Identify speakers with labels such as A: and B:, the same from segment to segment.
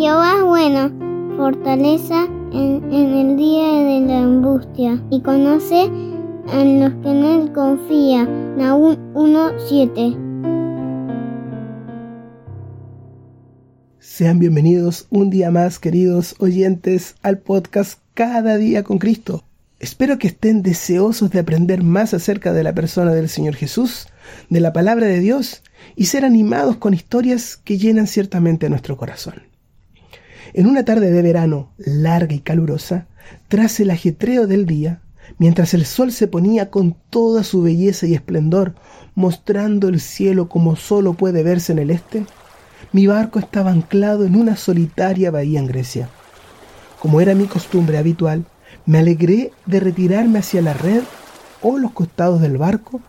A: Jehová es bueno, fortaleza en, el día de la angustia, y conoce a los que en él confían. Nahum 1.7
B: Sean bienvenidos un día más, queridos oyentes, al podcast Cada día con Cristo. Espero que estén deseosos de aprender más acerca de la persona del Señor Jesús, de la palabra de Dios y ser animados con historias que llenan ciertamente nuestro corazón. En una tarde de verano larga y calurosa, tras el ajetreo del día, mientras el sol se ponía con toda su belleza y esplendor, mostrando el cielo como solo puede verse en el este, mi barco estaba anclado en una solitaria bahía en Grecia. Como era mi costumbre habitual, me alegré de retirarme hacia la red o los costados del barco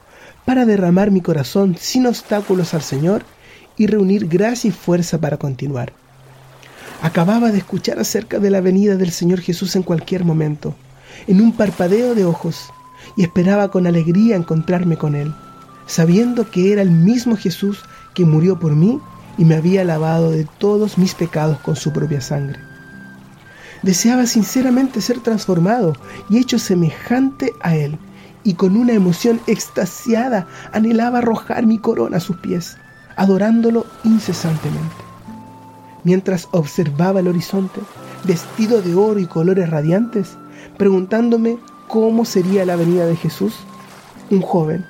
B: para derramar mi corazón sin obstáculos al Señor y reunir gracia y fuerza para continuar. Acababa de escuchar acerca de la venida del Señor Jesús en cualquier momento, en un parpadeo de ojos, y esperaba con alegría encontrarme con Él, sabiendo que era el mismo Jesús que murió por mí y me había lavado de todos mis pecados con su propia sangre. Deseaba sinceramente ser transformado y hecho semejante a Él, y con una emoción extasiada anhelaba arrojar mi corona a sus pies, adorándolo incesantemente. Mientras observaba el horizonte, vestido de oro y colores radiantes, preguntándome cómo sería la venida de Jesús, un joven,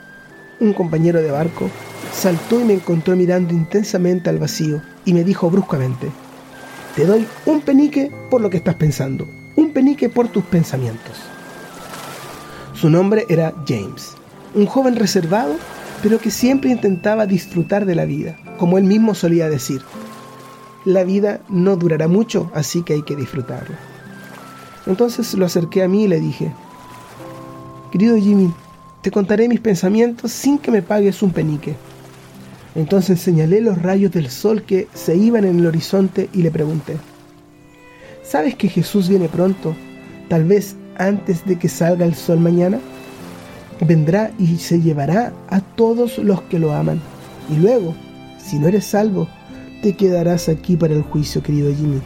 B: un compañero de barco, saltó y me encontró mirando intensamente al vacío y me dijo bruscamente, te doy un penique por lo que estás pensando, un penique por tus pensamientos. Su nombre era James, un joven reservado, pero que siempre intentaba disfrutar de la vida, como él mismo solía decir. La vida no durará mucho, así que hay que disfrutarla. Entonces lo acerqué a mí y le dije, querido Jimmy, te contaré mis pensamientos sin que me pagues un penique. Entonces señalé los rayos del sol que se iban en el horizonte y le pregunté, ¿sabes que Jesús viene pronto, tal vez antes de que salga el sol mañana? Vendrá y se llevará a todos los que lo aman. Y luego, si no eres salvo, te quedarás aquí para el juicio, querido Jimmy.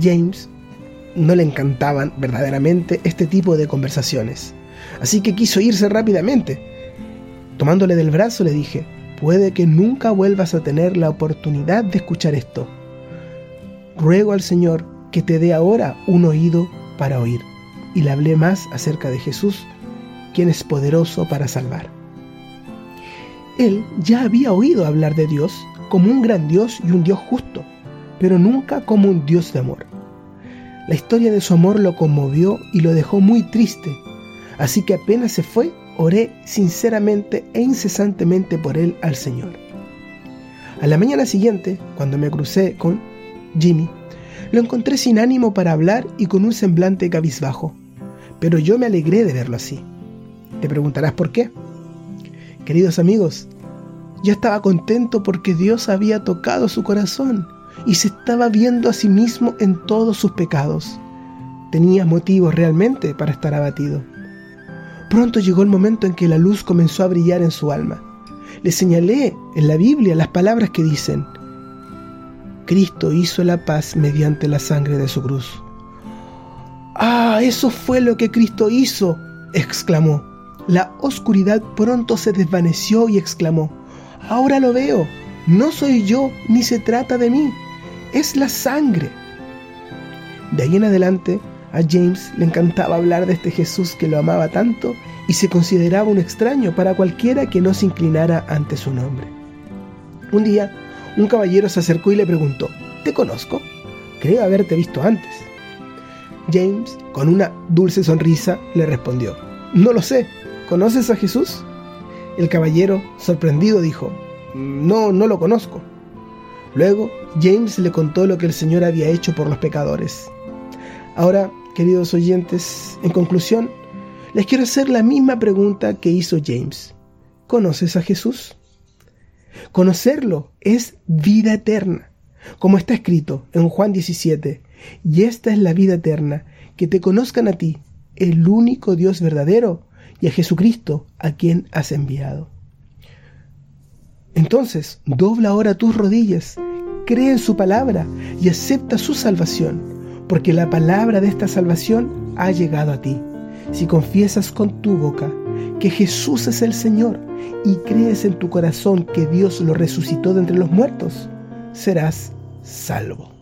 B: James no le encantaban verdaderamente este tipo de conversaciones, así que quiso irse rápidamente. Tomándole del brazo le dije, puede que nunca vuelvas a tener la oportunidad de escuchar esto. Ruego al Señor que te dé ahora un oído para oír. Y le hablé más acerca de Jesús, quien es poderoso para salvar. Él ya había oído hablar de Dios como un gran Dios y un Dios justo, pero nunca como un Dios de amor. La historia de su amor lo conmovió y lo dejó muy triste, así que apenas se fue, oré sinceramente e incesantemente por él al Señor. A la mañana siguiente, cuando me crucé con Jimmy, lo encontré sin ánimo para hablar y con un semblante cabizbajo, pero yo me alegré de verlo así. Te preguntarás por qué. Queridos amigos, yo estaba contento porque Dios había tocado su corazón y se estaba viendo a sí mismo en todos sus pecados. Tenía motivos realmente para estar abatido. Pronto llegó el momento en que la luz comenzó a brillar en su alma. Le señalé en la Biblia las palabras que dicen, Cristo hizo la paz mediante la sangre de su cruz. Ah, eso fue lo que Cristo hizo, exclamó. La oscuridad pronto se desvaneció y exclamó, ahora lo veo, no soy yo ni se trata de mí, es la sangre. De ahí en adelante, a James le encantaba hablar de este Jesús que lo amaba tanto y se consideraba un extraño para cualquiera que no se inclinara ante su nombre. Un día, un caballero se acercó y le preguntó, ¿te conozco? Creo haberte visto antes. James, con una dulce sonrisa, le respondió, No lo sé, ¿conoces a Jesús? El caballero, sorprendido, dijo, No, no lo conozco. Luego, James le contó lo que el Señor había hecho por los pecadores. Ahora, queridos oyentes, en conclusión, les quiero hacer la misma pregunta que hizo James. ¿Conoces a Jesús? Conocerlo es vida eterna, como está escrito en Juan 17, y esta es la vida eterna, que te conozcan a ti, el único Dios verdadero, y a Jesucristo, a quien has enviado. Entonces, dobla ahora tus rodillas, cree en su palabra y acepta su salvación, porque la palabra de esta salvación ha llegado a ti. Si confiesas con tu boca que Jesús es el Señor y crees en tu corazón que Dios lo resucitó de entre los muertos, serás salvo.